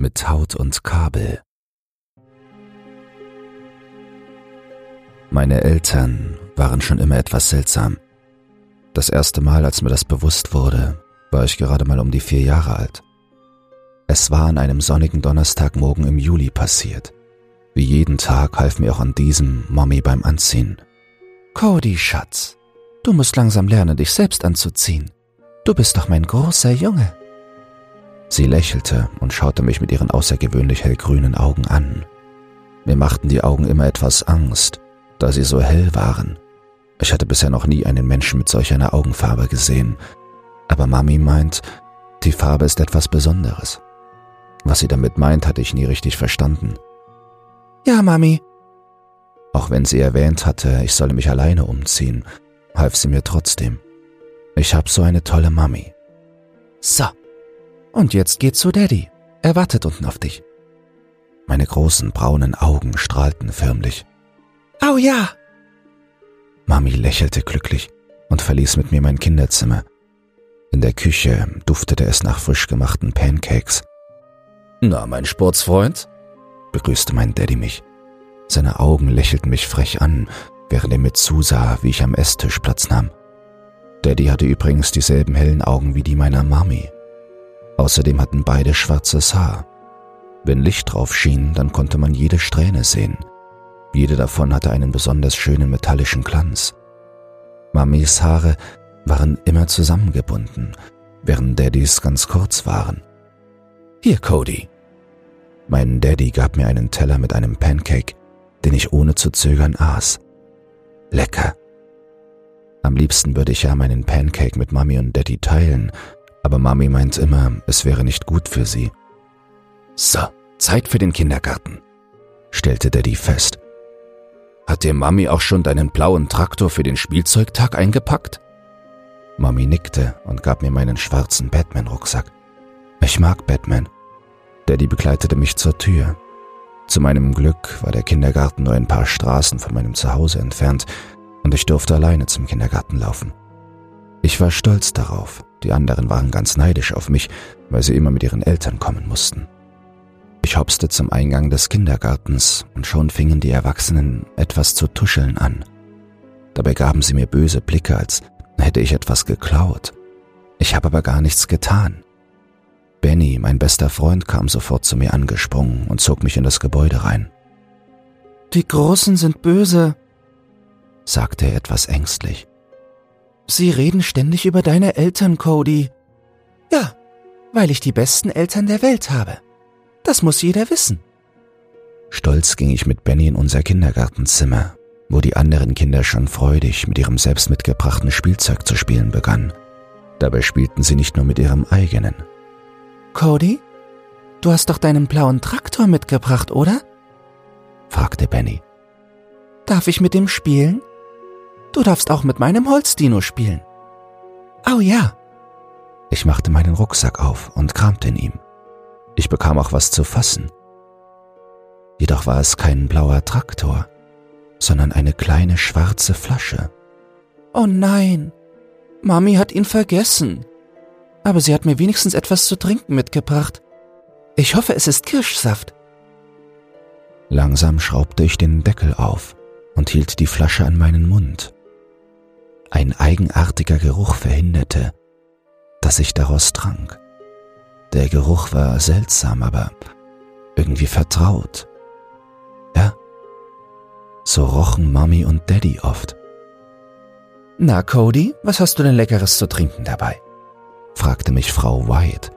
mit Haut und Kabel. Meine Eltern waren schon immer etwas seltsam. Das erste Mal, als mir das bewusst wurde, war ich gerade mal um die vier Jahre alt. Es war an einem sonnigen Donnerstagmorgen im Juli passiert. Wie jeden Tag half mir auch an diesem Mommy beim Anziehen. Cody, Schatz, du musst langsam lernen, dich selbst anzuziehen. Du bist doch mein großer Junge. Sie lächelte und schaute mich mit ihren außergewöhnlich hellgrünen Augen an. Mir machten die Augen immer etwas Angst, da sie so hell waren. Ich hatte bisher noch nie einen Menschen mit solch einer Augenfarbe gesehen, aber Mami meint, die Farbe ist etwas Besonderes. Was sie damit meint, hatte ich nie richtig verstanden. Ja, Mami. Auch wenn sie erwähnt hatte, ich solle mich alleine umziehen, half sie mir trotzdem. Ich hab so eine tolle Mami. So, und jetzt geht's zu Daddy. Er wartet unten auf dich. Meine großen braunen Augen strahlten förmlich. Oh ja! Mami lächelte glücklich und verließ mit mir mein Kinderzimmer. In der Küche duftete es nach frisch gemachten Pancakes. Na, mein Sportsfreund? begrüßte mein Daddy mich. Seine Augen lächelten mich frech an, während er mir zusah, wie ich am Esstisch Platz nahm. Daddy hatte übrigens dieselben hellen Augen wie die meiner Mami. Außerdem hatten beide schwarzes Haar. Wenn Licht drauf schien, dann konnte man jede Strähne sehen. Jede davon hatte einen besonders schönen metallischen Glanz. Mamis Haare waren immer zusammengebunden, während Daddys ganz kurz waren. Hier, Cody. Mein Daddy gab mir einen Teller mit einem Pancake, den ich ohne zu zögern aß. Lecker. Am liebsten würde ich ja meinen Pancake mit Mami und Daddy teilen, aber Mami meint immer, es wäre nicht gut für sie. So, Zeit für den Kindergarten, stellte Daddy fest. Hat dir Mami auch schon deinen blauen Traktor für den Spielzeugtag eingepackt? Mami nickte und gab mir meinen schwarzen Batman-Rucksack. Ich mag Batman. Daddy begleitete mich zur Tür. Zu meinem Glück war der Kindergarten nur ein paar Straßen von meinem Zuhause entfernt und ich durfte alleine zum Kindergarten laufen. Ich war stolz darauf, die anderen waren ganz neidisch auf mich, weil sie immer mit ihren Eltern kommen mussten. Ich hopste zum Eingang des Kindergartens und schon fingen die Erwachsenen etwas zu tuscheln an. Dabei gaben sie mir böse Blicke, als hätte ich etwas geklaut. Ich habe aber gar nichts getan. Benny, mein bester Freund, kam sofort zu mir angesprungen und zog mich in das Gebäude rein. Die Großen sind böse, sagte er etwas ängstlich. Sie reden ständig über deine Eltern, Cody. Ja, weil ich die besten Eltern der Welt habe. Das muss jeder wissen. Stolz ging ich mit Benny in unser Kindergartenzimmer, wo die anderen Kinder schon freudig mit ihrem selbst mitgebrachten Spielzeug zu spielen begannen. Dabei spielten sie nicht nur mit ihrem eigenen. Cody, du hast doch deinen blauen Traktor mitgebracht, oder? fragte Benny. Darf ich mit dem spielen? Du darfst auch mit meinem Holzdino spielen. Oh ja. Ich machte meinen Rucksack auf und kramte in ihm. Ich bekam auch was zu fassen. Jedoch war es kein blauer Traktor, sondern eine kleine schwarze Flasche. Oh nein, Mami hat ihn vergessen. Aber sie hat mir wenigstens etwas zu trinken mitgebracht. Ich hoffe, es ist Kirschsaft. Langsam schraubte ich den Deckel auf und hielt die Flasche an meinen Mund. Ein eigenartiger Geruch verhinderte, dass ich daraus trank. Der Geruch war seltsam, aber irgendwie vertraut. Ja, so rochen Mami und Daddy oft. Na, Cody, was hast du denn Leckeres zu trinken dabei? fragte mich Frau White,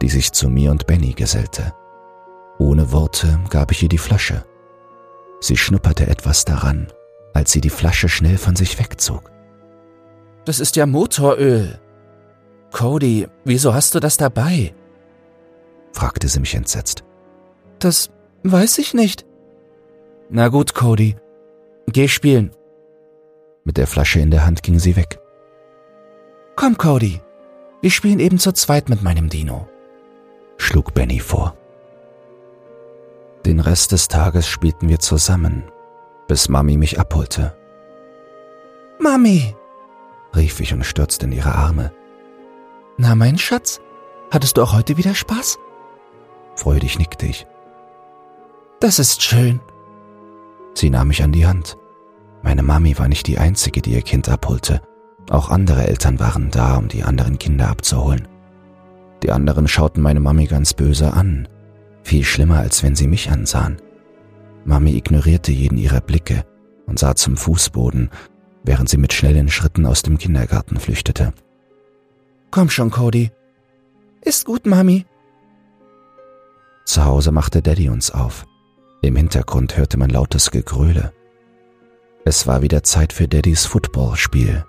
die sich zu mir und Benny gesellte. Ohne Worte gab ich ihr die Flasche. Sie schnupperte etwas daran, als sie die Flasche schnell von sich wegzog. Das ist ja Motoröl. Cody, wieso hast du das dabei? fragte sie mich entsetzt. Das weiß ich nicht. Na gut, Cody. Geh spielen. Mit der Flasche in der Hand ging sie weg. Komm, Cody. Wir spielen eben zu zweit mit meinem Dino, schlug Benny vor. Den Rest des Tages spielten wir zusammen, bis Mami mich abholte. Mami, rief ich und stürzte in ihre Arme. Na, mein Schatz, hattest du auch heute wieder Spaß? Freudig nickte ich. Das ist schön. Sie nahm mich an die Hand. Meine Mami war nicht die Einzige, die ihr Kind abholte. Auch andere Eltern waren da, um die anderen Kinder abzuholen. Die anderen schauten meine Mami ganz böse an, viel schlimmer, als wenn sie mich ansahen. Mami ignorierte jeden ihrer Blicke und sah zum Fußboden, während sie mit schnellen Schritten aus dem Kindergarten flüchtete. Komm schon, Cody. Ist gut, Mami. Zu Hause machte Daddy uns auf. Im Hintergrund hörte man lautes Gegröle. Es war wieder Zeit für Daddys Footballspiel.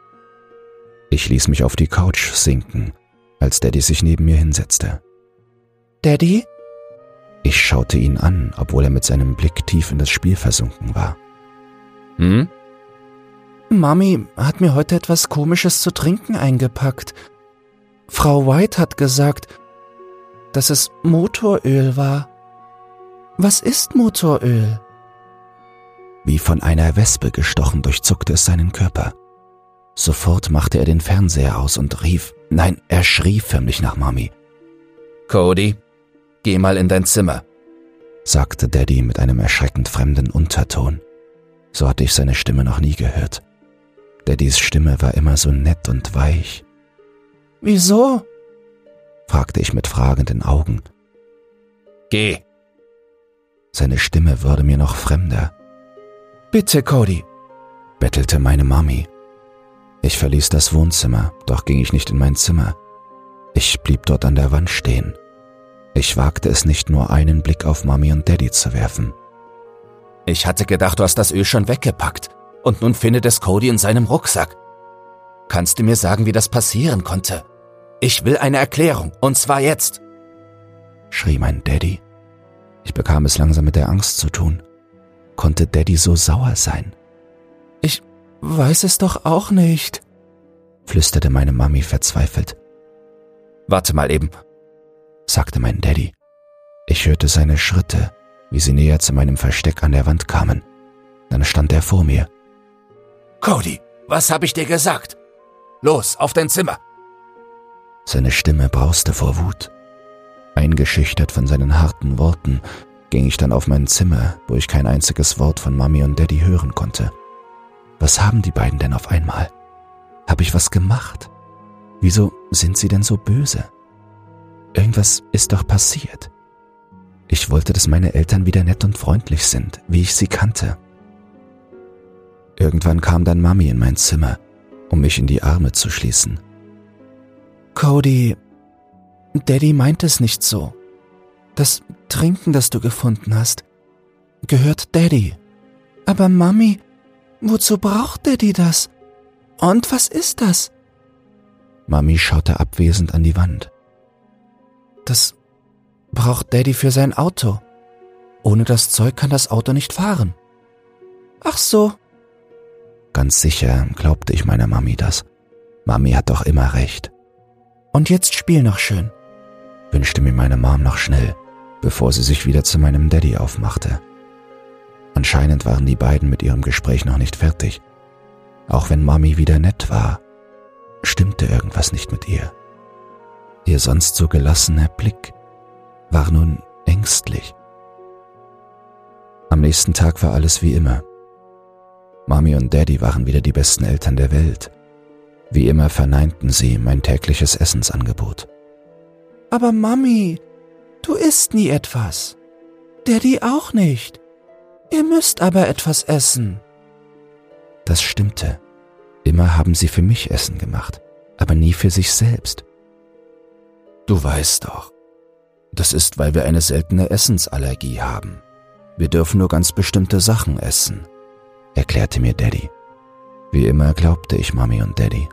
Ich ließ mich auf die Couch sinken, als Daddy sich neben mir hinsetzte. Daddy? Ich schaute ihn an, obwohl er mit seinem Blick tief in das Spiel versunken war. Hm? Mami hat mir heute etwas Komisches zu trinken eingepackt. Frau White hat gesagt, dass es Motoröl war. Was ist Motoröl? Wie von einer Wespe gestochen durchzuckte es seinen Körper. Sofort machte er den Fernseher aus und rief, nein, er schrie förmlich nach Mami. Cody, geh mal in dein Zimmer, sagte Daddy mit einem erschreckend fremden Unterton. So hatte ich seine Stimme noch nie gehört. Daddys Stimme war immer so nett und weich. Wieso? fragte ich mit fragenden Augen. Geh. Seine Stimme wurde mir noch fremder. Bitte, Cody, bettelte meine Mami. Ich verließ das Wohnzimmer, doch ging ich nicht in mein Zimmer. Ich blieb dort an der Wand stehen. Ich wagte es nicht nur einen Blick auf Mami und Daddy zu werfen. Ich hatte gedacht, du hast das Öl schon weggepackt und nun findet es Cody in seinem Rucksack. Kannst du mir sagen, wie das passieren konnte? Ich will eine Erklärung, und zwar jetzt, schrie mein Daddy. Ich bekam es langsam mit der Angst zu tun. Konnte Daddy so sauer sein? Ich weiß es doch auch nicht, flüsterte meine Mami verzweifelt. Warte mal eben, sagte mein Daddy. Ich hörte seine Schritte, wie sie näher zu meinem Versteck an der Wand kamen. Dann stand er vor mir. Cody, was hab ich dir gesagt? Los, auf dein Zimmer! Seine Stimme brauste vor Wut. Eingeschüchtert von seinen harten Worten ging ich dann auf mein Zimmer, wo ich kein einziges Wort von Mami und Daddy hören konnte. Was haben die beiden denn auf einmal? Hab ich was gemacht? Wieso sind sie denn so böse? Irgendwas ist doch passiert. Ich wollte, dass meine Eltern wieder nett und freundlich sind, wie ich sie kannte. Irgendwann kam dann Mami in mein Zimmer, um mich in die Arme zu schließen. Cody, Daddy meint es nicht so. Das Trinken, das du gefunden hast, gehört Daddy. Aber Mami, wozu braucht Daddy das? Und was ist das? Mami schaute abwesend an die Wand. Das braucht Daddy für sein Auto. Ohne das Zeug kann das Auto nicht fahren. Ach so. Ganz sicher glaubte ich meiner Mami das. Mami hat doch immer recht. Und jetzt spiel noch schön, wünschte mir meine Mom noch schnell, bevor sie sich wieder zu meinem Daddy aufmachte. Anscheinend waren die beiden mit ihrem Gespräch noch nicht fertig. Auch wenn Mami wieder nett war, stimmte irgendwas nicht mit ihr. Ihr sonst so gelassener Blick war nun ängstlich. Am nächsten Tag war alles wie immer. Mami und Daddy waren wieder die besten Eltern der Welt. Wie immer verneinten sie mein tägliches Essensangebot. Aber Mami, du isst nie etwas. Daddy auch nicht. Ihr müsst aber etwas essen. Das stimmte. Immer haben sie für mich Essen gemacht, aber nie für sich selbst. Du weißt doch, das ist, weil wir eine seltene Essensallergie haben. Wir dürfen nur ganz bestimmte Sachen essen, erklärte mir Daddy. Wie immer glaubte ich Mami und Daddy.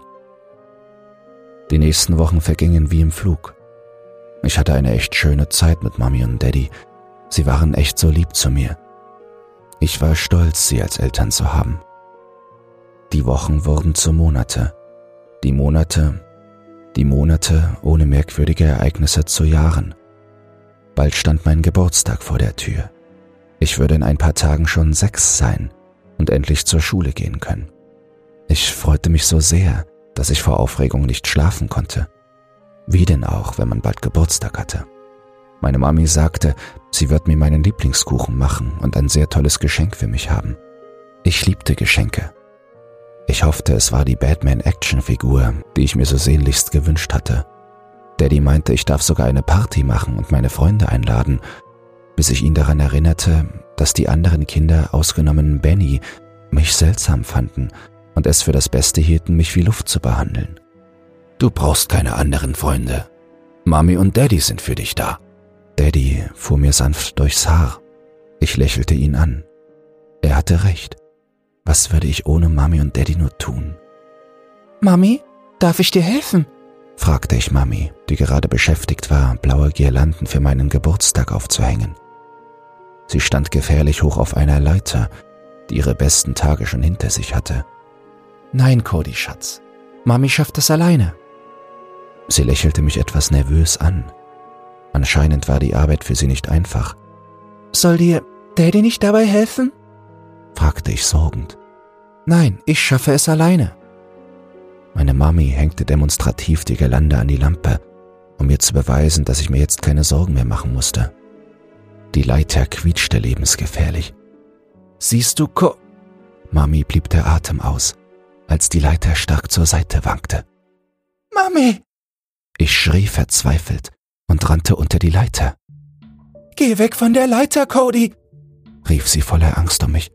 Die nächsten Wochen vergingen wie im Flug. Ich hatte eine echt schöne Zeit mit Mami und Daddy. Sie waren echt so lieb zu mir. Ich war stolz, sie als Eltern zu haben. Die Wochen wurden zu Monate. Die Monate, die Monate ohne merkwürdige Ereignisse zu Jahren. Bald stand mein Geburtstag vor der Tür. Ich würde in ein paar Tagen schon sechs sein und endlich zur Schule gehen können. Ich freute mich so sehr, dass ich vor Aufregung nicht schlafen konnte. Wie denn auch, wenn man bald Geburtstag hatte. Meine Mami sagte, sie wird mir meinen Lieblingskuchen machen und ein sehr tolles Geschenk für mich haben. Ich liebte Geschenke. Ich hoffte, es war die Batman-Actionfigur, die ich mir so sehnlichst gewünscht hatte. Daddy meinte, ich darf sogar eine Party machen und meine Freunde einladen, bis ich ihn daran erinnerte, dass die anderen Kinder, ausgenommen Benny, mich seltsam fanden und es für das Beste hielten, mich wie Luft zu behandeln. Du brauchst keine anderen Freunde. Mami und Daddy sind für dich da. Daddy fuhr mir sanft durchs Haar. Ich lächelte ihn an. Er hatte recht. Was würde ich ohne Mami und Daddy nur tun? Mami, darf ich dir helfen? fragte ich Mami, die gerade beschäftigt war, blaue Girlanden für meinen Geburtstag aufzuhängen. Sie stand gefährlich hoch auf einer Leiter, die ihre besten Tage schon hinter sich hatte. Nein, Cody, Schatz. Mami schafft das alleine. Sie lächelte mich etwas nervös an. Anscheinend war die Arbeit für sie nicht einfach. Soll dir Daddy nicht dabei helfen? fragte ich sorgend. Nein, ich schaffe es alleine. Meine Mami hängte demonstrativ die Girlande an die Lampe, um mir zu beweisen, dass ich mir jetzt keine Sorgen mehr machen musste. Die Leiter quietschte lebensgefährlich. Siehst du, Ko... Mami blieb der Atem aus, als die Leiter stark zur Seite wankte. Mami! Ich schrie verzweifelt und rannte unter die Leiter. Geh weg von der Leiter, Cody! rief sie voller Angst um mich.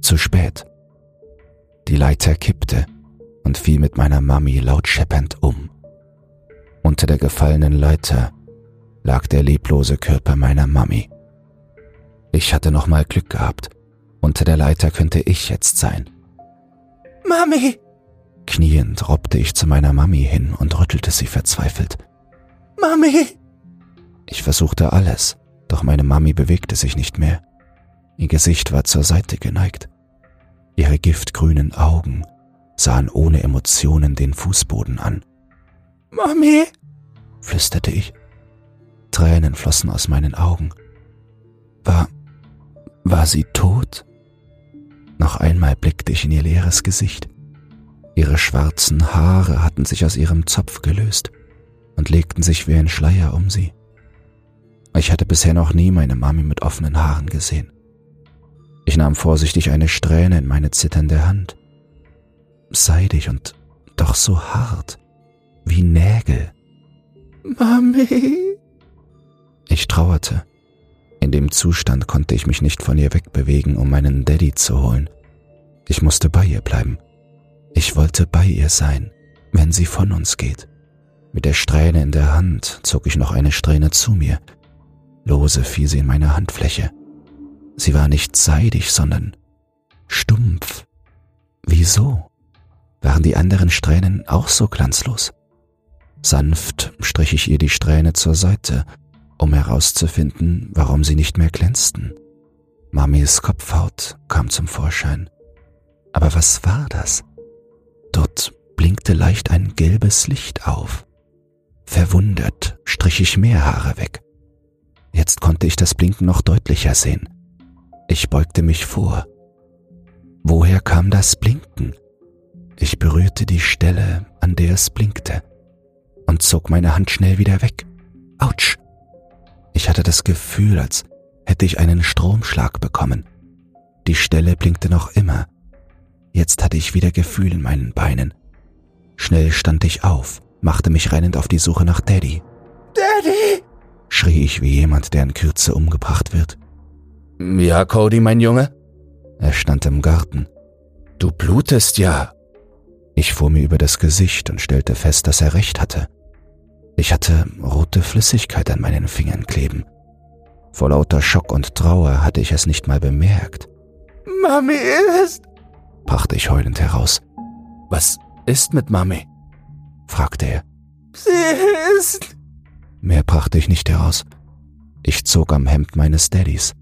Zu spät. Die Leiter kippte und fiel mit meiner Mami laut scheppernd um. Unter der gefallenen Leiter lag der leblose Körper meiner Mami. Ich hatte noch mal Glück gehabt. Unter der Leiter könnte ich jetzt sein. Mami! Kniend robbte ich zu meiner Mami hin und rüttelte sie verzweifelt. Mami! Ich versuchte alles, doch meine Mami bewegte sich nicht mehr. Ihr Gesicht war zur Seite geneigt. Ihre giftgrünen Augen sahen ohne Emotionen den Fußboden an. Mami! flüsterte ich. Tränen flossen aus meinen Augen. War, war sie tot? Noch einmal blickte ich in ihr leeres Gesicht. Ihre schwarzen Haare hatten sich aus ihrem Zopf gelöst und legten sich wie ein Schleier um sie. Ich hatte bisher noch nie meine Mami mit offenen Haaren gesehen. Ich nahm vorsichtig eine Strähne in meine zitternde Hand. Seidig und doch so hart, wie Nägel. Mami! Ich trauerte. In dem Zustand konnte ich mich nicht von ihr wegbewegen, um meinen Daddy zu holen. Ich musste bei ihr bleiben. Ich wollte bei ihr sein, wenn sie von uns geht. Mit der Strähne in der Hand zog ich noch eine Strähne zu mir. Lose fiel sie in meine Handfläche. Sie war nicht seidig, sondern stumpf. Wieso? Waren die anderen Strähnen auch so glanzlos? Sanft strich ich ihr die Strähne zur Seite, um herauszufinden, warum sie nicht mehr glänzten. Mamis Kopfhaut kam zum Vorschein. Aber was war das? Dort blinkte leicht ein gelbes Licht auf. Verwundert strich ich mehr Haare weg. Jetzt konnte ich das Blinken noch deutlicher sehen. Ich beugte mich vor. Woher kam das Blinken? Ich berührte die Stelle, an der es blinkte, und zog meine Hand schnell wieder weg. Autsch! Ich hatte das Gefühl, als hätte ich einen Stromschlag bekommen. Die Stelle blinkte noch immer. Jetzt hatte ich wieder Gefühl in meinen Beinen. Schnell stand ich auf, machte mich rennend auf die Suche nach Daddy. Daddy! schrie ich wie jemand, der in Kürze umgebracht wird. Ja, Cody, mein Junge? Er stand im Garten. Du blutest ja. Ich fuhr mir über das Gesicht und stellte fest, dass er recht hatte. Ich hatte rote Flüssigkeit an meinen Fingern kleben. Vor lauter Schock und Trauer hatte ich es nicht mal bemerkt. Mami ist, brachte ich heulend heraus. Was ist mit Mami? fragte er. Sie ist. Mehr brachte ich nicht heraus. Ich zog am Hemd meines Daddys.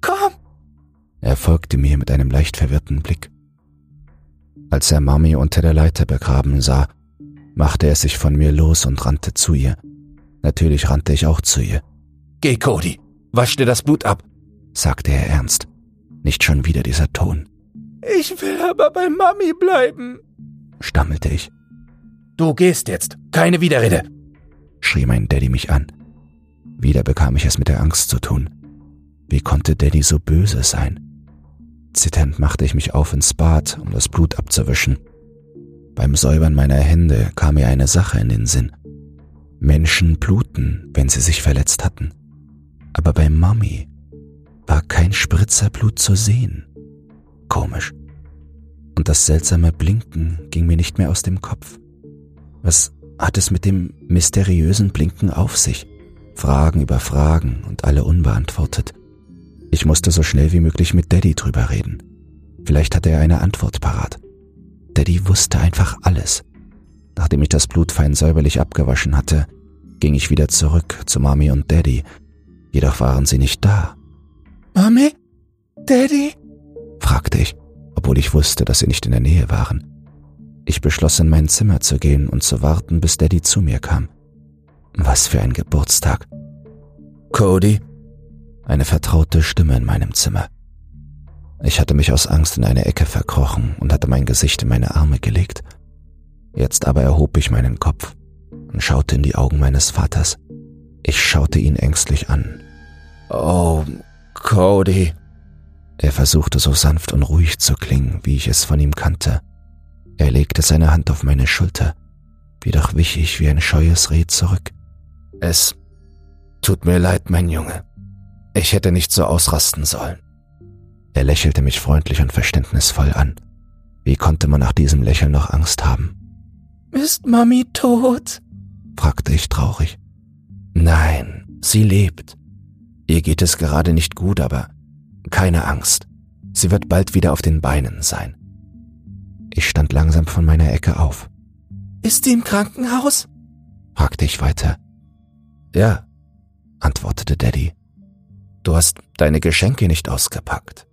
Komm! Er folgte mir mit einem leicht verwirrten Blick. Als er Mami unter der Leiter begraben sah, machte er sich von mir los und rannte zu ihr. Natürlich rannte ich auch zu ihr. Geh, Cody, wasch dir das Blut ab, sagte er ernst. Nicht schon wieder dieser Ton. Ich will aber bei Mami bleiben, stammelte ich. Du gehst jetzt, keine Widerrede, schrie mein Daddy mich an. Wieder bekam ich es mit der Angst zu tun. Wie konnte Daddy so böse sein? Zitternd machte ich mich auf ins Bad, um das Blut abzuwischen. Beim Säubern meiner Hände kam mir eine Sache in den Sinn. Menschen bluten, wenn sie sich verletzt hatten. Aber bei Mami war kein Spritzer Blut zu sehen. Komisch. Und das seltsame Blinken ging mir nicht mehr aus dem Kopf. Was hat es mit dem mysteriösen Blinken auf sich? Fragen über Fragen und alle unbeantwortet. Ich musste so schnell wie möglich mit Daddy drüber reden. Vielleicht hatte er eine Antwort parat. Daddy wusste einfach alles. Nachdem ich das Blut fein säuberlich abgewaschen hatte, ging ich wieder zurück zu Mami und Daddy. Jedoch waren sie nicht da. Mami? Daddy? fragte ich, obwohl ich wusste, dass sie nicht in der Nähe waren. Ich beschloss, in mein Zimmer zu gehen und zu warten, bis Daddy zu mir kam. Was für ein Geburtstag. Cody? Eine vertraute Stimme in meinem Zimmer. Ich hatte mich aus Angst in eine Ecke verkrochen und hatte mein Gesicht in meine Arme gelegt. Jetzt aber erhob ich meinen Kopf und schaute in die Augen meines Vaters. Ich schaute ihn ängstlich an. Oh, Cody. Er versuchte so sanft und ruhig zu klingen, wie ich es von ihm kannte. Er legte seine Hand auf meine Schulter, jedoch wich ich wie ein scheues Reh zurück. Es tut mir leid, mein Junge. Ich hätte nicht so ausrasten sollen. Er lächelte mich freundlich und verständnisvoll an. Wie konnte man nach diesem Lächeln noch Angst haben? Ist Mami tot? fragte ich traurig. Nein, sie lebt. Ihr geht es gerade nicht gut, aber keine Angst. Sie wird bald wieder auf den Beinen sein. Ich stand langsam von meiner Ecke auf. Ist sie im Krankenhaus? fragte ich weiter. Ja, antwortete Daddy. Du hast deine Geschenke nicht ausgepackt.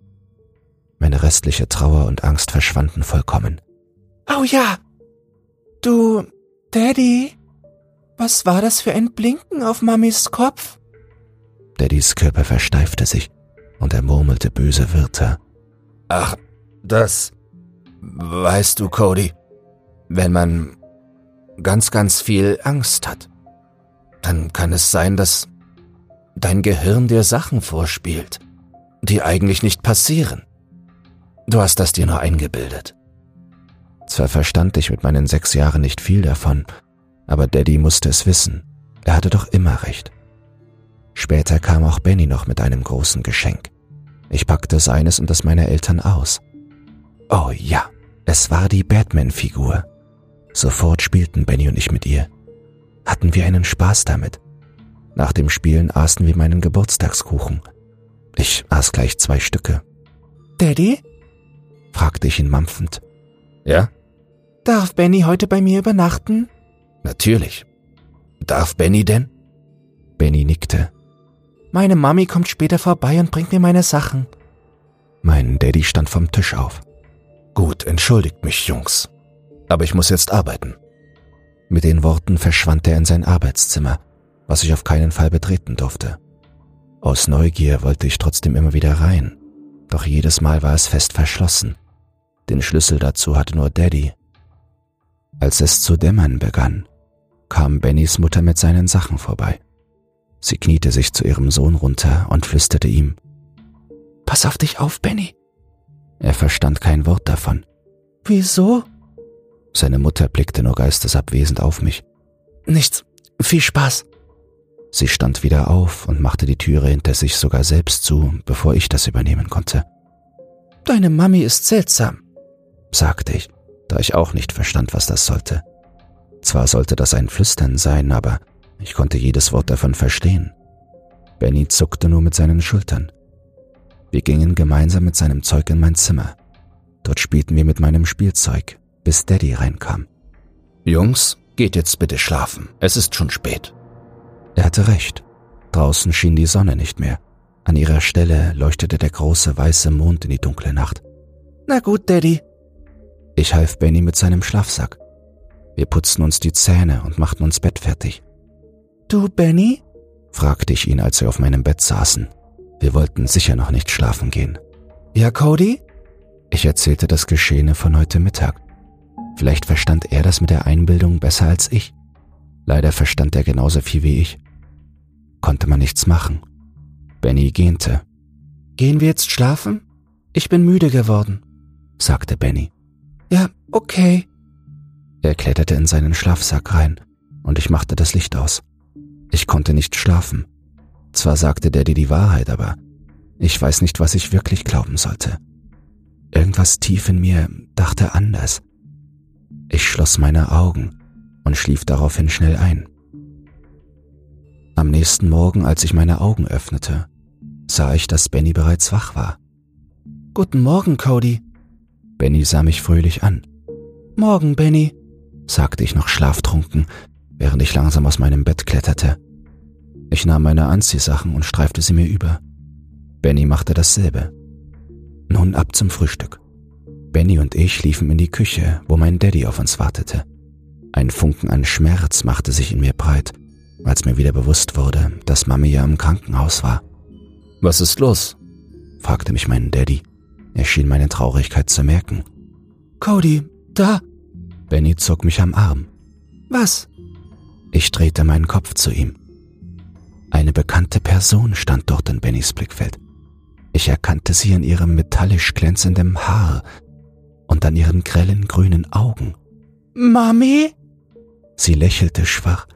Meine restliche Trauer und Angst verschwanden vollkommen. Oh ja. Du, Daddy, was war das für ein Blinken auf Mamis Kopf? Daddys Körper versteifte sich und er murmelte böse Wörter. Ach, das, Weißt du, Cody, wenn man ganz, ganz viel Angst hat, dann kann es sein, dass dein Gehirn dir Sachen vorspielt, die eigentlich nicht passieren. Du hast das dir nur eingebildet. Zwar verstand ich mit meinen sechs Jahren nicht viel davon, aber Daddy musste es wissen. Er hatte doch immer recht. Später kam auch Benny noch mit einem großen Geschenk. Ich packte seines und das meiner Eltern aus. Oh ja, es war die Batman-Figur. Sofort spielten Benny und ich mit ihr. Hatten wir einen Spaß damit. Nach dem Spielen aßen wir meinen Geburtstagskuchen. Ich aß gleich zwei Stücke. Daddy? Fragte ich ihn mampfend. Ja? Darf Benny heute bei mir übernachten? Natürlich. Darf Benny denn? Benny nickte. Meine Mami kommt später vorbei und bringt mir meine Sachen. Mein Daddy stand vom Tisch auf. Gut, entschuldigt mich, Jungs. Aber ich muss jetzt arbeiten. Mit den Worten verschwand er in sein Arbeitszimmer, was ich auf keinen Fall betreten durfte. Aus Neugier wollte ich trotzdem immer wieder rein, doch jedes Mal war es fest verschlossen. Den Schlüssel dazu hatte nur Daddy. Als es zu dämmern begann, kam Bennys Mutter mit seinen Sachen vorbei. Sie kniete sich zu ihrem Sohn runter und flüsterte ihm, Pass auf dich auf, Benny. Er verstand kein Wort davon. Wieso? Seine Mutter blickte nur geistesabwesend auf mich. Nichts. Viel Spaß. Sie stand wieder auf und machte die Türe hinter sich sogar selbst zu, bevor ich das übernehmen konnte. Deine Mami ist seltsam, sagte ich, da ich auch nicht verstand, was das sollte. Zwar sollte das ein Flüstern sein, aber ich konnte jedes Wort davon verstehen. Benny zuckte nur mit seinen Schultern. Wir gingen gemeinsam mit seinem Zeug in mein Zimmer. Dort spielten wir mit meinem Spielzeug, bis Daddy reinkam. Jungs, geht jetzt bitte schlafen, es ist schon spät. Er hatte recht. Draußen schien die Sonne nicht mehr. An ihrer Stelle leuchtete der große weiße Mond in die dunkle Nacht. Na gut, Daddy. Ich half Benny mit seinem Schlafsack. Wir putzten uns die Zähne und machten uns Bett fertig. Du, Benny? fragte ich ihn, als wir auf meinem Bett saßen. Wir wollten sicher noch nicht schlafen gehen. Ja, Cody? Ich erzählte das Geschehene von heute Mittag. Vielleicht verstand er das mit der Einbildung besser als ich. Leider verstand er genauso viel wie ich. konnte man nichts machen. Benny gähnte. Gehen wir jetzt schlafen? Ich bin müde geworden, sagte Benny. Ja, okay. Er kletterte in seinen Schlafsack rein und ich machte das Licht aus. Ich konnte nicht schlafen. Zwar sagte Daddy die Wahrheit, aber ich weiß nicht, was ich wirklich glauben sollte. Irgendwas tief in mir dachte anders. Ich schloss meine Augen und schlief daraufhin schnell ein. Am nächsten Morgen, als ich meine Augen öffnete, sah ich, dass Benny bereits wach war. Guten Morgen, Cody. Benny sah mich fröhlich an. Morgen, Benny, sagte ich noch schlaftrunken, während ich langsam aus meinem Bett kletterte. Ich nahm meine Anziehsachen und streifte sie mir über. Benny machte dasselbe. Nun ab zum Frühstück. Benny und ich liefen in die Küche, wo mein Daddy auf uns wartete. Ein Funken an Schmerz machte sich in mir breit, als mir wieder bewusst wurde, dass Mami ja im Krankenhaus war. Was ist los? fragte mich mein Daddy. Er schien meine Traurigkeit zu merken. Cody, da. Benny zog mich am Arm. Was? Ich drehte meinen Kopf zu ihm. Eine bekannte Person stand dort in Bennys Blickfeld. Ich erkannte sie in ihrem metallisch glänzenden Haar und an ihren grellen grünen Augen. Mami? Sie lächelte schwach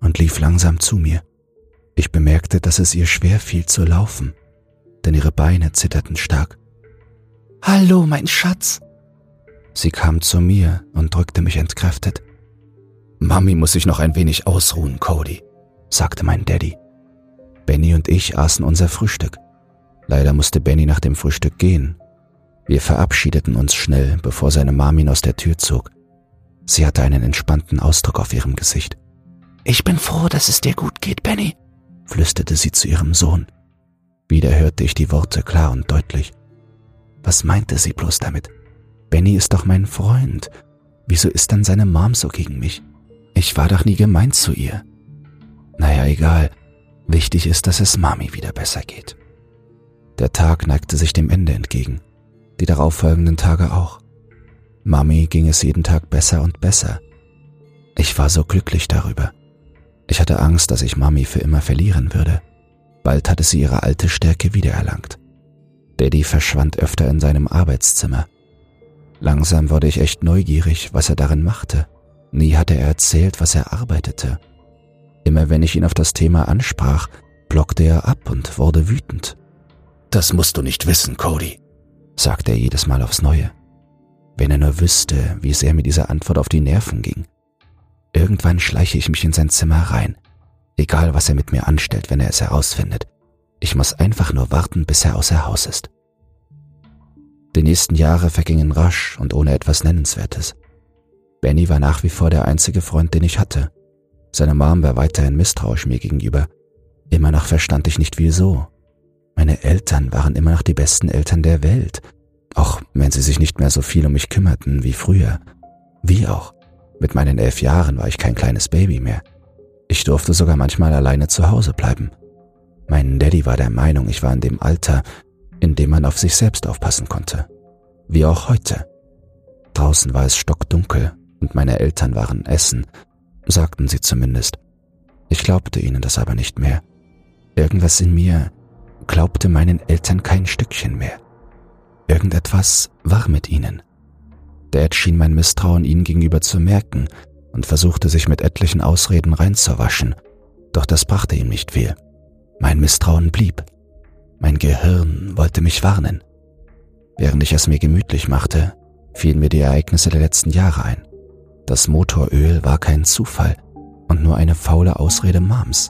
und lief langsam zu mir. Ich bemerkte, dass es ihr schwer fiel zu laufen, denn ihre Beine zitterten stark. Hallo, mein Schatz. Sie kam zu mir und drückte mich entkräftet. Mami muss sich noch ein wenig ausruhen, Cody, sagte mein Daddy. Benny und ich aßen unser Frühstück. Leider musste Benny nach dem Frühstück gehen. Wir verabschiedeten uns schnell, bevor seine Mami aus der Tür zog. Sie hatte einen entspannten Ausdruck auf ihrem Gesicht. Ich bin froh, dass es dir gut geht, Benny, flüsterte sie zu ihrem Sohn. Wieder hörte ich die Worte klar und deutlich. Was meinte sie bloß damit? Benny ist doch mein Freund. Wieso ist dann seine Mom so gegen mich? Ich war doch nie gemein zu ihr. Naja, egal. Wichtig ist, dass es Mami wieder besser geht. Der Tag neigte sich dem Ende entgegen, die darauffolgenden Tage auch. Mami ging es jeden Tag besser und besser. Ich war so glücklich darüber. Ich hatte Angst, dass ich Mami für immer verlieren würde. Bald hatte sie ihre alte Stärke wiedererlangt. Daddy verschwand öfter in seinem Arbeitszimmer. Langsam wurde ich echt neugierig, was er darin machte. Nie hatte er erzählt, was er arbeitete. Immer wenn ich ihn auf das Thema ansprach, blockte er ab und wurde wütend. Das musst du nicht wissen, Cody, sagte er jedes Mal aufs Neue. Wenn er nur wüsste, wie sehr mir diese Antwort auf die Nerven ging. Irgendwann schleiche ich mich in sein Zimmer rein, egal was er mit mir anstellt, wenn er es herausfindet. Ich muss einfach nur warten, bis er außer Haus ist. Die nächsten Jahre vergingen rasch und ohne etwas Nennenswertes. Benny war nach wie vor der einzige Freund, den ich hatte. Seine Mom war weiterhin misstrauisch mir gegenüber. Immer noch verstand ich nicht wieso. Meine Eltern waren immer noch die besten Eltern der Welt, auch wenn sie sich nicht mehr so viel um mich kümmerten wie früher. Wie auch. Mit meinen elf Jahren war ich kein kleines Baby mehr. Ich durfte sogar manchmal alleine zu Hause bleiben. Mein Daddy war der Meinung, ich war in dem Alter, in dem man auf sich selbst aufpassen konnte. Wie auch heute. Draußen war es stockdunkel und meine Eltern waren essen, sagten sie zumindest. Ich glaubte ihnen das aber nicht mehr. Irgendwas in mir glaubte meinen Eltern kein Stückchen mehr. Irgendetwas war mit ihnen. Dad schien mein Misstrauen ihnen gegenüber zu merken und versuchte sich mit etlichen Ausreden reinzuwaschen, doch das brachte ihm nicht viel. Mein Misstrauen blieb. Mein Gehirn wollte mich warnen. Während ich es mir gemütlich machte, fielen mir die Ereignisse der letzten Jahre ein. Das Motoröl war kein Zufall und nur eine faule Ausrede Mams.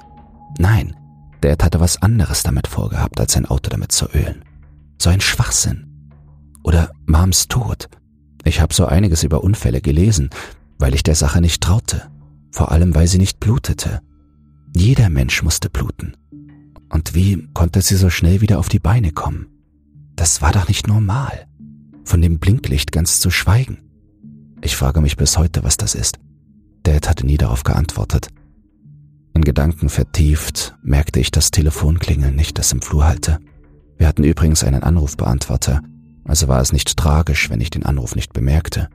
Nein, Dad hatte was anderes damit vorgehabt, als sein Auto damit zu ölen. So ein Schwachsinn. Oder Mams Tod. Ich habe so einiges über Unfälle gelesen, weil ich der Sache nicht traute. Vor allem, weil sie nicht blutete. Jeder Mensch musste bluten. Und wie konnte sie so schnell wieder auf die Beine kommen? Das war doch nicht normal. Von dem Blinklicht ganz zu schweigen. Ich frage mich bis heute, was das ist. Dad hatte nie darauf geantwortet. In Gedanken vertieft merkte ich das Telefonklingeln nicht, das im Flur hallte. Wir hatten übrigens einen Anrufbeantworter, also war es nicht tragisch, wenn ich den Anruf nicht bemerkte.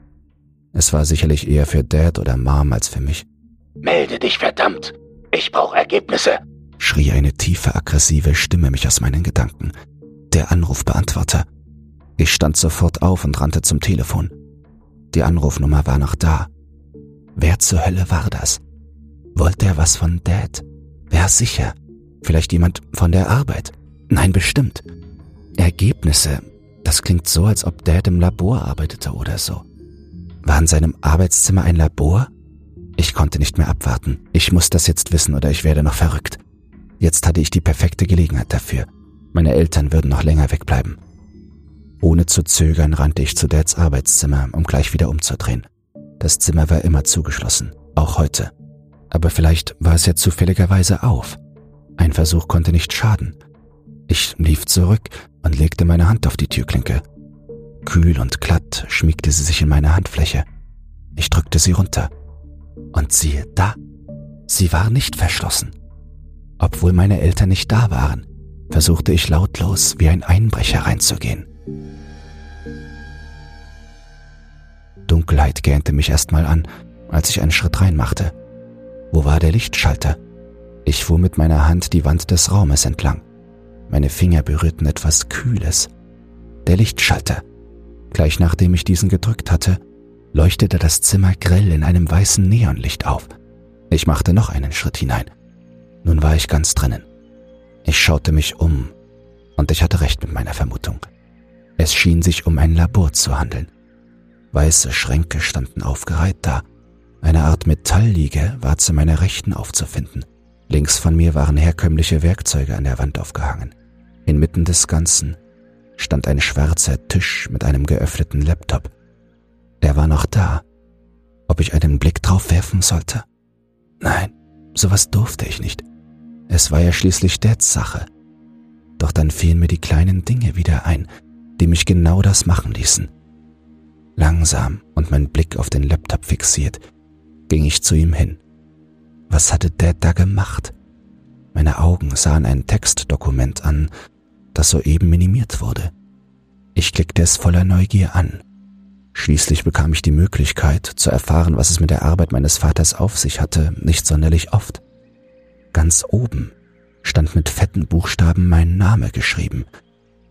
Es war sicherlich eher für Dad oder Mom als für mich. Melde dich, verdammt! Ich brauche Ergebnisse! Schrie eine tiefe, aggressive Stimme mich aus meinen Gedanken. Der Anrufbeantworter. Ich stand sofort auf und rannte zum Telefon. Die Anrufnummer war noch da. Wer zur Hölle war das? Wollte er was von Dad? Wer sicher? Vielleicht jemand von der Arbeit? Nein, bestimmt. Ergebnisse. Das klingt so, als ob Dad im Labor arbeitete oder so. War in seinem Arbeitszimmer ein Labor? Ich konnte nicht mehr abwarten. Ich muss das jetzt wissen oder ich werde noch verrückt. Jetzt hatte ich die perfekte Gelegenheit dafür. Meine Eltern würden noch länger wegbleiben. Ohne zu zögern rannte ich zu Dads Arbeitszimmer, um gleich wieder umzudrehen. Das Zimmer war immer zugeschlossen, auch heute. Aber vielleicht war es ja zufälligerweise auf. Ein Versuch konnte nicht schaden. Ich lief zurück und legte meine Hand auf die Türklinke. Kühl und glatt schmiegte sie sich in meine Handfläche. Ich drückte sie runter. Und siehe da, sie war nicht verschlossen. Obwohl meine Eltern nicht da waren, versuchte ich lautlos wie ein Einbrecher reinzugehen. Dunkelheit gähnte mich erstmal an, als ich einen Schritt reinmachte. Wo war der Lichtschalter? Ich fuhr mit meiner Hand die Wand des Raumes entlang. Meine Finger berührten etwas Kühles. Der Lichtschalter. Gleich nachdem ich diesen gedrückt hatte, leuchtete das Zimmer grell in einem weißen Neonlicht auf. Ich machte noch einen Schritt hinein. Nun war ich ganz drinnen. Ich schaute mich um, und ich hatte recht mit meiner Vermutung. Es schien sich um ein Labor zu handeln. Weiße Schränke standen aufgereiht da. Eine Art Metallliege war zu meiner Rechten aufzufinden. Links von mir waren herkömmliche Werkzeuge an der Wand aufgehangen. Inmitten des Ganzen stand ein schwarzer Tisch mit einem geöffneten Laptop. Er war noch da. Ob ich einen Blick drauf werfen sollte? Nein, sowas durfte ich nicht. Es war ja schließlich Dads Sache. Doch dann fielen mir die kleinen Dinge wieder ein, die mich genau das machen ließen. Langsam und mein Blick auf den Laptop fixiert, ging ich zu ihm hin. Was hatte Dad da gemacht? Meine Augen sahen ein Textdokument an, das soeben minimiert wurde. Ich klickte es voller Neugier an. Schließlich bekam ich die Möglichkeit zu erfahren, was es mit der Arbeit meines Vaters auf sich hatte, nicht sonderlich oft. Ganz oben stand mit fetten Buchstaben mein Name geschrieben,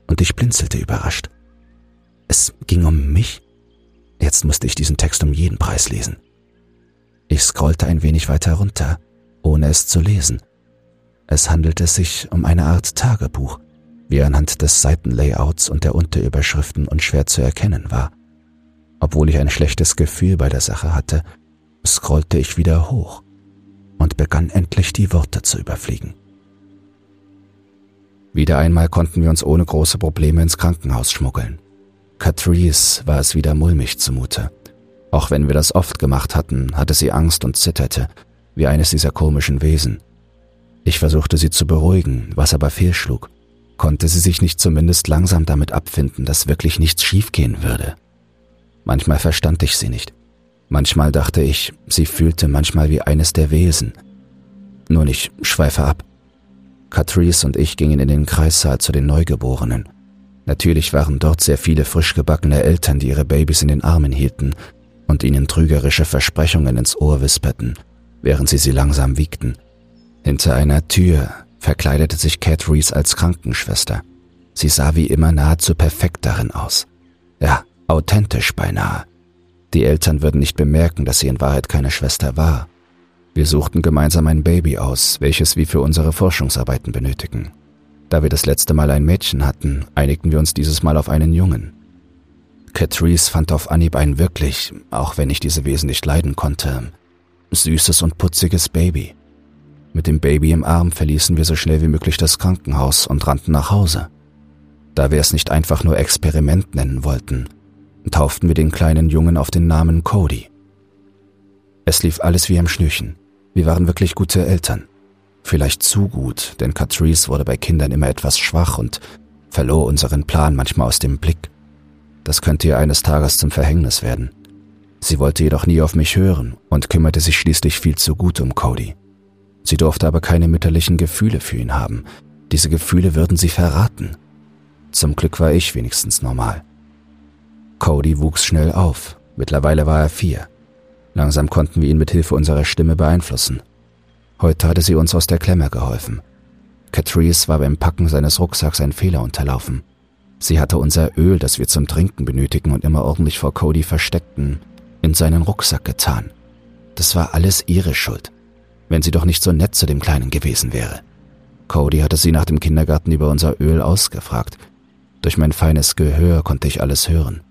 und ich blinzelte überrascht. Es ging um mich? Jetzt musste ich diesen Text um jeden Preis lesen. Ich scrollte ein wenig weiter runter, ohne es zu lesen. Es handelte sich um eine Art Tagebuch, wie anhand des Seitenlayouts und der Unterüberschriften unschwer zu erkennen war. Obwohl ich ein schlechtes Gefühl bei der Sache hatte, scrollte ich wieder hoch und begann endlich die Worte zu überfliegen. Wieder einmal konnten wir uns ohne große Probleme ins Krankenhaus schmuggeln. Catrice war es wieder mulmig zumute. Auch wenn wir das oft gemacht hatten, hatte sie Angst und zitterte, wie eines dieser komischen Wesen. Ich versuchte sie zu beruhigen, was aber fehlschlug. Konnte sie sich nicht zumindest langsam damit abfinden, dass wirklich nichts schiefgehen würde? Manchmal verstand ich sie nicht. Manchmal dachte ich, sie fühlte manchmal wie eines der Wesen. Nun, ich schweife ab. Catrice und ich gingen in den Kreissaal zu den Neugeborenen. Natürlich waren dort sehr viele frisch gebackene Eltern, die ihre Babys in den Armen hielten und ihnen trügerische Versprechungen ins Ohr wisperten, während sie sie langsam wiegten. Hinter einer Tür verkleidete sich Catrice als Krankenschwester. Sie sah wie immer nahezu perfekt darin aus. Ja, authentisch beinahe. Die Eltern würden nicht bemerken, dass sie in Wahrheit keine Schwester war. Wir suchten gemeinsam ein Baby aus, welches wir für unsere Forschungsarbeiten benötigen. Da wir das letzte Mal ein Mädchen hatten, einigten wir uns dieses Mal auf einen Jungen. Catrice fand auf Anhieb ein wirklich, auch wenn ich diese Wesen nicht leiden konnte, süßes und putziges Baby. Mit dem Baby im Arm verließen wir so schnell wie möglich das Krankenhaus und rannten nach Hause. Da wir es nicht einfach nur Experiment nennen wollten, tauften wir den kleinen Jungen auf den Namen Cody. Es lief alles wie am Schnürchen. Wir waren wirklich gute Eltern. Vielleicht zu gut, denn Catrice wurde bei Kindern immer etwas schwach und verlor unseren Plan manchmal aus dem Blick. Das könnte ihr eines Tages zum Verhängnis werden. Sie wollte jedoch nie auf mich hören und kümmerte sich schließlich viel zu gut um Cody. Sie durfte aber keine mütterlichen Gefühle für ihn haben. Diese Gefühle würden sie verraten. Zum Glück war ich wenigstens normal. Cody wuchs schnell auf. Mittlerweile war er vier. Langsam konnten wir ihn mit Hilfe unserer Stimme beeinflussen. Heute hatte sie uns aus der Klemme geholfen. Catrice war beim Packen seines Rucksacks ein Fehler unterlaufen. Sie hatte unser Öl, das wir zum Trinken benötigen und immer ordentlich vor Cody versteckten, in seinen Rucksack getan. Das war alles ihre Schuld, wenn sie doch nicht so nett zu dem Kleinen gewesen wäre. Cody hatte sie nach dem Kindergarten über unser Öl ausgefragt. Durch mein feines Gehör konnte ich alles hören.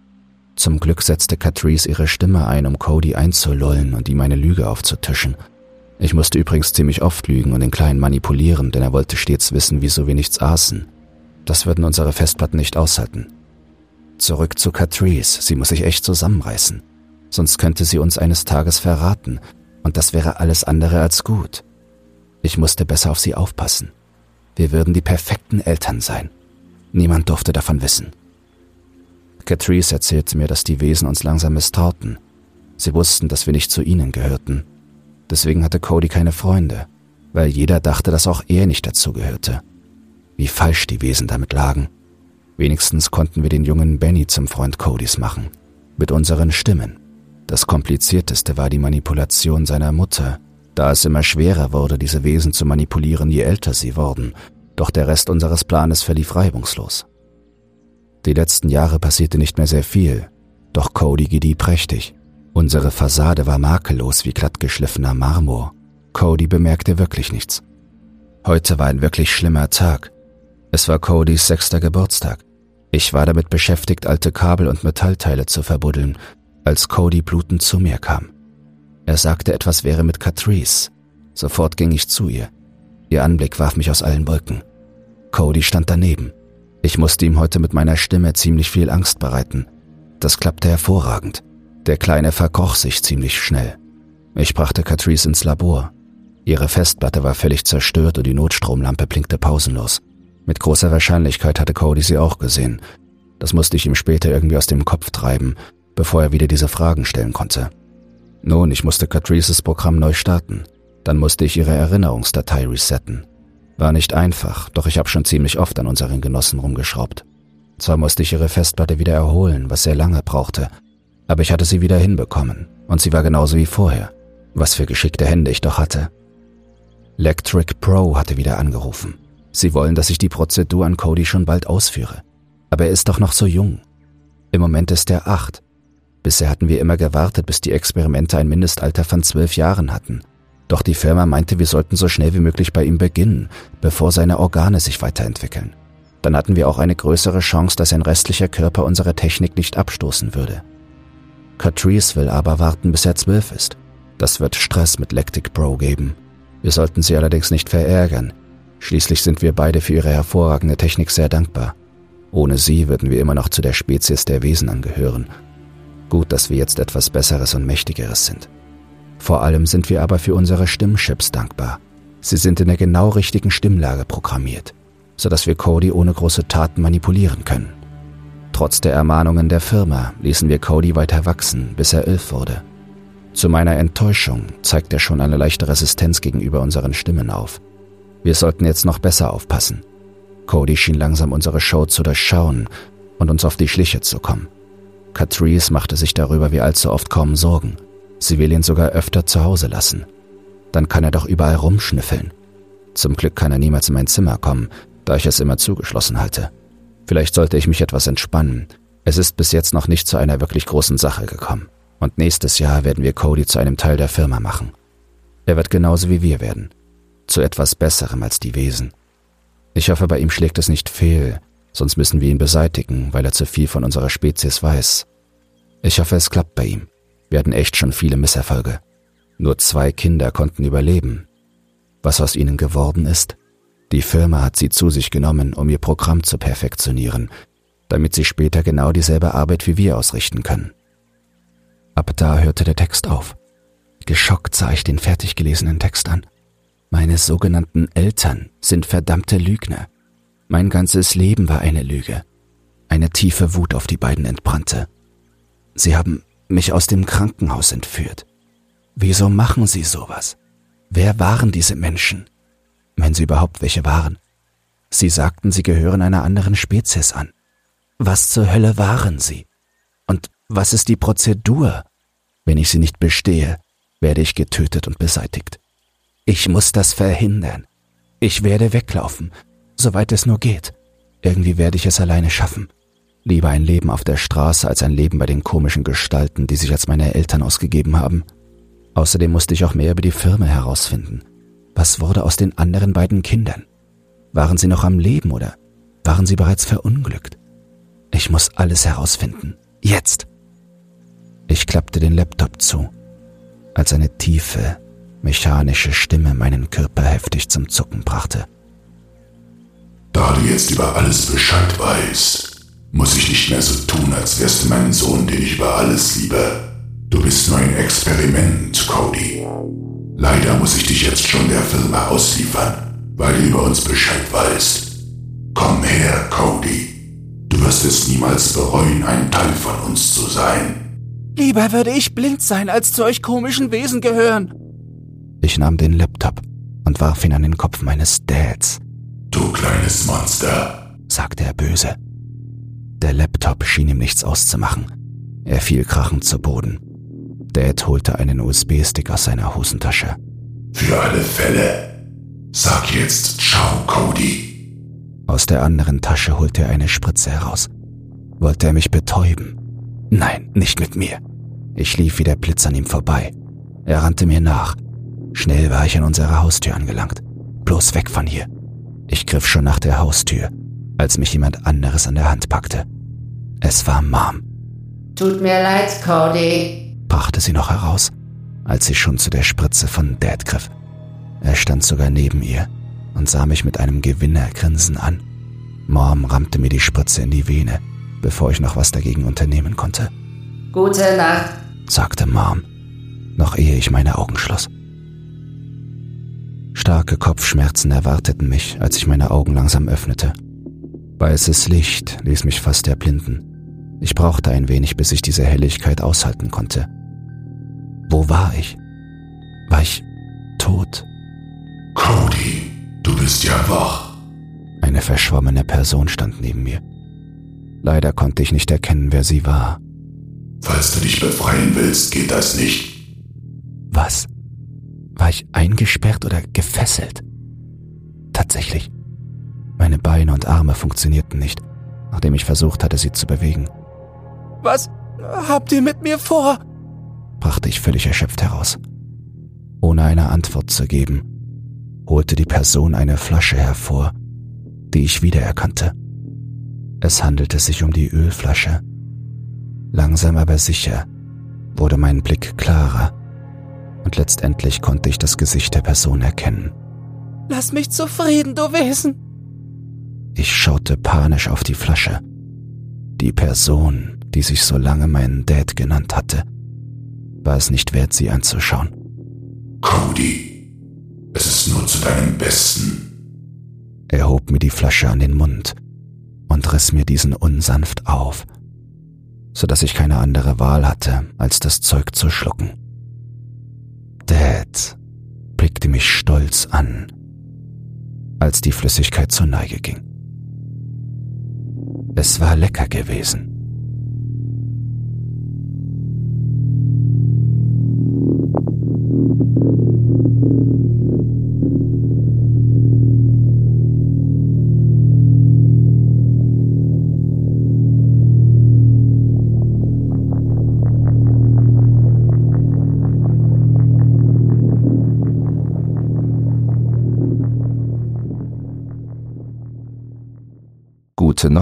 Zum Glück setzte Catrice ihre Stimme ein, um Cody einzulullen und ihm eine Lüge aufzutischen. Ich musste übrigens ziemlich oft lügen und den Kleinen manipulieren, denn er wollte stets wissen, wieso wir nichts aßen. Das würden unsere Festplatten nicht aushalten. Zurück zu Catrice, sie muss sich echt zusammenreißen. Sonst könnte sie uns eines Tages verraten, und das wäre alles andere als gut. Ich musste besser auf sie aufpassen. Wir würden die perfekten Eltern sein. Niemand durfte davon wissen. Catrice erzählte mir, dass die Wesen uns langsam misstrauten. Sie wussten, dass wir nicht zu ihnen gehörten. Deswegen hatte Cody keine Freunde, weil jeder dachte, dass auch er nicht dazu gehörte wie falsch die Wesen damit lagen. Wenigstens konnten wir den jungen Benny zum Freund Codys machen. Mit unseren Stimmen. Das komplizierteste war die Manipulation seiner Mutter, da es immer schwerer wurde, diese Wesen zu manipulieren, je älter sie wurden, doch der Rest unseres Planes verlief reibungslos. Die letzten Jahre passierte nicht mehr sehr viel, doch Cody gedieh prächtig. Unsere Fassade war makellos wie glattgeschliffener Marmor. Cody bemerkte wirklich nichts. Heute war ein wirklich schlimmer Tag. Es war Codys sechster Geburtstag. Ich war damit beschäftigt, alte Kabel und Metallteile zu verbuddeln, als Cody blutend zu mir kam. Er sagte, etwas wäre mit Catrice. Sofort ging ich zu ihr. Ihr Anblick warf mich aus allen Wolken. Cody stand daneben. Ich musste ihm heute mit meiner Stimme ziemlich viel Angst bereiten. Das klappte hervorragend. Der Kleine verkroch sich ziemlich schnell. Ich brachte Catrice ins Labor. Ihre Festplatte war völlig zerstört und die Notstromlampe blinkte pausenlos. Mit großer Wahrscheinlichkeit hatte Cody sie auch gesehen. Das musste ich ihm später irgendwie aus dem Kopf treiben, bevor er wieder diese Fragen stellen konnte. Nun, ich musste Catrices Programm neu starten. Dann musste ich ihre Erinnerungsdatei resetten. War nicht einfach, doch ich habe schon ziemlich oft an unseren Genossen rumgeschraubt. Zwar musste ich ihre Festplatte wieder erholen, was sehr lange brauchte, aber ich hatte sie wieder hinbekommen und sie war genauso wie vorher. Was für geschickte Hände ich doch hatte. Lectric Pro hatte wieder angerufen. Sie wollen, dass ich die Prozedur an Cody schon bald ausführe. Aber er ist doch noch so jung. Im Moment ist er acht. Bisher hatten wir immer gewartet, bis die Experimente ein Mindestalter von zwölf Jahren hatten. Doch die Firma meinte, wir sollten so schnell wie möglich bei ihm beginnen, bevor seine Organe sich weiterentwickeln. Dann hatten wir auch eine größere Chance, dass sein restlicher Körper unsere Technik nicht abstoßen würde. Catrice will aber warten, bis er zwölf ist. Das wird Stress mit Lactic Bro geben. Wir sollten sie allerdings nicht verärgern, Schließlich sind wir beide für ihre hervorragende Technik sehr dankbar. Ohne sie würden wir immer noch zu der Spezies der Wesen angehören. Gut, dass wir jetzt etwas Besseres und Mächtigeres sind. Vor allem sind wir aber für unsere Stimmchips dankbar. Sie sind in der genau richtigen Stimmlage programmiert, sodass wir Cody ohne große Taten manipulieren können. Trotz der Ermahnungen der Firma ließen wir Cody weiter wachsen, bis er elf wurde. Zu meiner Enttäuschung zeigt er schon eine leichte Resistenz gegenüber unseren Stimmen auf. Wir sollten jetzt noch besser aufpassen. Cody schien langsam unsere Show zu durchschauen und uns auf die Schliche zu kommen. Catrice machte sich darüber wie allzu oft kaum Sorgen. Sie will ihn sogar öfter zu Hause lassen. Dann kann er doch überall rumschnüffeln. Zum Glück kann er niemals in mein Zimmer kommen, da ich es immer zugeschlossen halte. Vielleicht sollte ich mich etwas entspannen. Es ist bis jetzt noch nicht zu einer wirklich großen Sache gekommen. Und nächstes Jahr werden wir Cody zu einem Teil der Firma machen. Er wird genauso wie wir werden zu etwas Besserem als die Wesen. Ich hoffe, bei ihm schlägt es nicht fehl, sonst müssen wir ihn beseitigen, weil er zu viel von unserer Spezies weiß. Ich hoffe, es klappt bei ihm. Wir hatten echt schon viele Misserfolge. Nur zwei Kinder konnten überleben. Was aus ihnen geworden ist? Die Firma hat sie zu sich genommen, um ihr Programm zu perfektionieren, damit sie später genau dieselbe Arbeit wie wir ausrichten können. Ab da hörte der Text auf. Geschockt sah ich den fertig gelesenen Text an. Meine sogenannten Eltern sind verdammte Lügner. Mein ganzes Leben war eine Lüge. Eine tiefe Wut auf die beiden entbrannte. Sie haben mich aus dem Krankenhaus entführt. Wieso machen sie sowas? Wer waren diese Menschen? Wenn sie überhaupt welche waren. Sie sagten, sie gehören einer anderen Spezies an. Was zur Hölle waren sie? Und was ist die Prozedur? Wenn ich sie nicht bestehe, werde ich getötet und beseitigt. Ich muss das verhindern. Ich werde weglaufen, soweit es nur geht. Irgendwie werde ich es alleine schaffen. Lieber ein Leben auf der Straße als ein Leben bei den komischen Gestalten, die sich als meine Eltern ausgegeben haben. Außerdem musste ich auch mehr über die Firma herausfinden. Was wurde aus den anderen beiden Kindern? Waren sie noch am Leben oder waren sie bereits verunglückt? Ich muss alles herausfinden. Jetzt! Ich klappte den Laptop zu, als eine tiefe, mechanische Stimme meinen Körper heftig zum Zucken brachte. Da du jetzt über alles Bescheid weißt, muss ich nicht mehr so tun, als wärst du mein Sohn, den ich über alles liebe. Du bist nur ein Experiment, Cody. Leider muss ich dich jetzt schon der Firma ausliefern, weil du über uns Bescheid weißt. Komm her, Cody. Du wirst es niemals bereuen, ein Teil von uns zu sein. Lieber würde ich blind sein, als zu euch komischen Wesen gehören. Ich nahm den Laptop und warf ihn an den Kopf meines Dads. Du kleines Monster, sagte er böse. Der Laptop schien ihm nichts auszumachen. Er fiel krachend zu Boden. Dad holte einen USB-Stick aus seiner Hosentasche. Für alle Fälle. Sag jetzt Ciao, Cody. Aus der anderen Tasche holte er eine Spritze heraus. Wollte er mich betäuben? Nein, nicht mit mir. Ich lief wie der Blitz an ihm vorbei. Er rannte mir nach. Schnell war ich an unserer Haustür angelangt. Bloß weg von hier. Ich griff schon nach der Haustür, als mich jemand anderes an der Hand packte. Es war Mom. Tut mir leid, Cody, brachte sie noch heraus, als sie schon zu der Spritze von Dad griff. Er stand sogar neben ihr und sah mich mit einem Gewinnergrinsen an. Mom rammte mir die Spritze in die Vene, bevor ich noch was dagegen unternehmen konnte. Gute Nacht, sagte Mom, noch ehe ich meine Augen schloss. Starke Kopfschmerzen erwarteten mich, als ich meine Augen langsam öffnete. Weißes Licht ließ mich fast erblinden. Ich brauchte ein wenig, bis ich diese Helligkeit aushalten konnte. Wo war ich? War ich tot? Cody, du bist ja wach. Eine verschwommene Person stand neben mir. Leider konnte ich nicht erkennen, wer sie war. Falls du dich befreien willst, geht das nicht. Was? War ich eingesperrt oder gefesselt? Tatsächlich. Meine Beine und Arme funktionierten nicht, nachdem ich versucht hatte, sie zu bewegen. Was habt ihr mit mir vor? brachte ich völlig erschöpft heraus. Ohne eine Antwort zu geben, holte die Person eine Flasche hervor, die ich wiedererkannte. Es handelte sich um die Ölflasche. Langsam aber sicher wurde mein Blick klarer und letztendlich konnte ich das Gesicht der Person erkennen. Lass mich zufrieden, du Wesen! Ich schaute panisch auf die Flasche. Die Person, die sich so lange meinen Dad genannt hatte, war es nicht wert, sie anzuschauen. Cody, es ist nur zu deinem Besten. Er hob mir die Flasche an den Mund und riss mir diesen unsanft auf, so dass ich keine andere Wahl hatte, als das Zeug zu schlucken. Dad blickte mich stolz an, als die Flüssigkeit zur Neige ging. Es war lecker gewesen.